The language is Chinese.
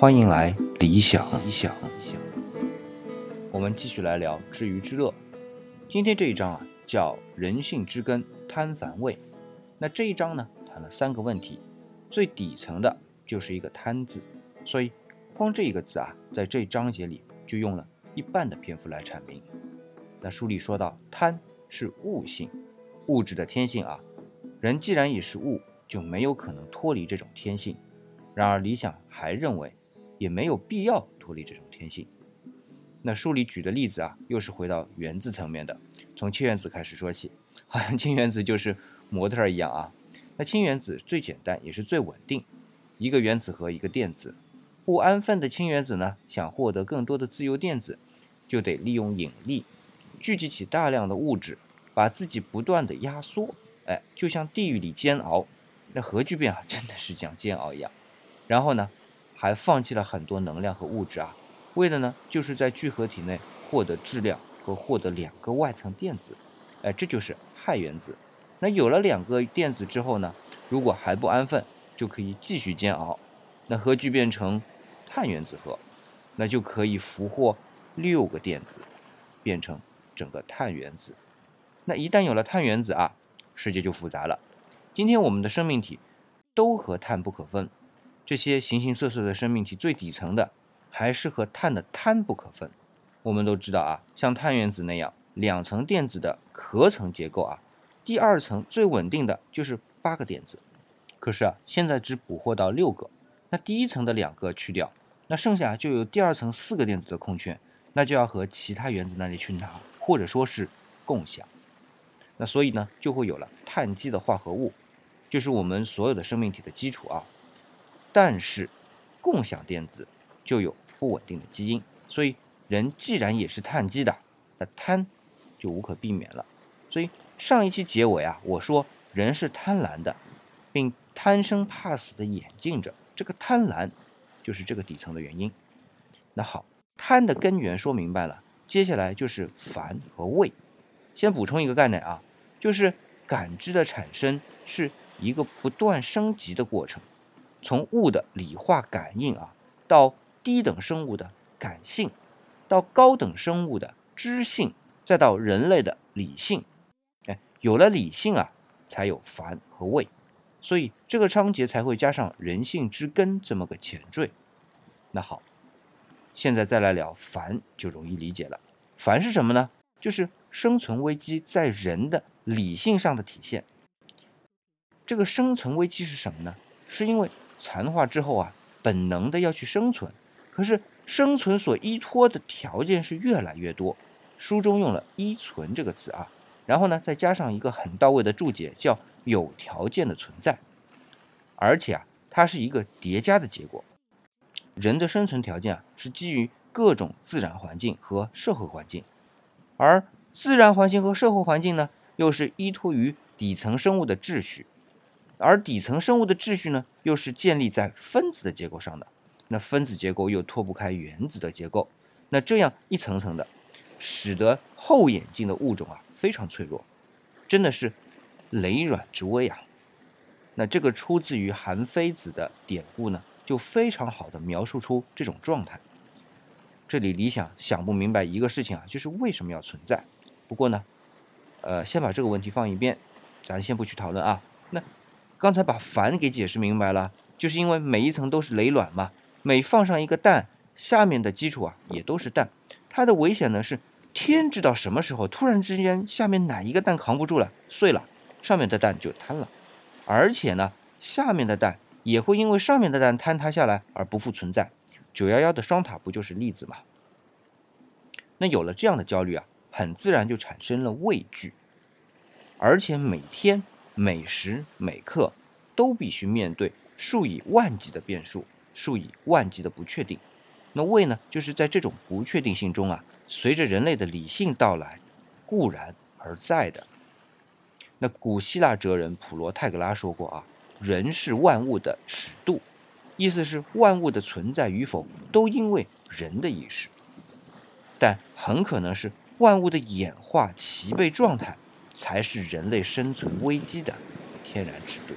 欢迎来理想理想。我们继续来聊知鱼之乐。今天这一章啊，叫人性之根贪凡味。那这一章呢，谈了三个问题，最底层的就是一个贪字，所以光这一个字啊，在这一章节里就用了一半的篇幅来阐明。那书里说到，贪是物性，物质的天性啊。人既然已是物，就没有可能脱离这种天性。然而理想还认为。也没有必要脱离这种天性。那书里举的例子啊，又是回到原子层面的，从氢原子开始说起，好像氢原子就是模特一样啊。那氢原子最简单也是最稳定，一个原子核一个电子，不安分的氢原子呢，想获得更多的自由电子，就得利用引力聚集起大量的物质，把自己不断的压缩，哎，就像地狱里煎熬。那核聚变啊，真的是像煎熬一样。然后呢？还放弃了很多能量和物质啊，为的呢，就是在聚合体内获得质量和获得两个外层电子，哎，这就是氦原子。那有了两个电子之后呢，如果还不安分，就可以继续煎熬。那核聚变成碳原子核，那就可以俘获六个电子，变成整个碳原子。那一旦有了碳原子啊，世界就复杂了。今天我们的生命体都和碳不可分。这些形形色色的生命体最底层的还是和碳的碳不可分。我们都知道啊，像碳原子那样两层电子的壳层结构啊，第二层最稳定的就是八个电子。可是啊，现在只捕获到六个，那第一层的两个去掉，那剩下就有第二层四个电子的空缺，那就要和其他原子那里去拿，或者说是共享。那所以呢，就会有了碳基的化合物，就是我们所有的生命体的基础啊。但是，共享电子就有不稳定的基因，所以人既然也是碳基的，那贪就无可避免了。所以上一期结尾啊，我说人是贪婪的，并贪生怕死的演进着，这个贪婪就是这个底层的原因。那好，贪的根源说明白了，接下来就是烦和畏。先补充一个概念啊，就是感知的产生是一个不断升级的过程。从物的理化感应啊，到低等生物的感性，到高等生物的知性，再到人类的理性，哎，有了理性啊，才有烦和畏，所以这个章节才会加上人性之根这么个前缀。那好，现在再来聊烦，就容易理解了。烦是什么呢？就是生存危机在人的理性上的体现。这个生存危机是什么呢？是因为残化之后啊，本能的要去生存，可是生存所依托的条件是越来越多。书中用了“依存”这个词啊，然后呢，再加上一个很到位的注解，叫“有条件的存在”，而且啊，它是一个叠加的结果。人的生存条件啊，是基于各种自然环境和社会环境，而自然环境和社会环境呢，又是依托于底层生物的秩序。而底层生物的秩序呢，又是建立在分子的结构上的。那分子结构又脱不开原子的结构。那这样一层层的，使得后演进的物种啊非常脆弱，真的是雷软之危啊。那这个出自于韩非子的典故呢，就非常好的描述出这种状态。这里理想想不明白一个事情啊，就是为什么要存在。不过呢，呃，先把这个问题放一边，咱先不去讨论啊。那。刚才把烦给解释明白了，就是因为每一层都是雷卵嘛，每放上一个蛋，下面的基础啊也都是蛋。它的危险呢是天知道什么时候突然之间下面哪一个蛋扛不住了，碎了，上面的蛋就瘫了。而且呢，下面的蛋也会因为上面的蛋坍塌下来而不复存在。九幺幺的双塔不就是例子吗？那有了这样的焦虑啊，很自然就产生了畏惧，而且每天。每时每刻都必须面对数以万计的变数，数以万计的不确定。那为呢，就是在这种不确定性中啊，随着人类的理性到来，固然而在的。那古希腊哲人普罗泰戈拉说过啊，人是万物的尺度，意思是万物的存在与否都因为人的意识，但很可能是万物的演化齐备状态。才是人类生存危机的天然尺度。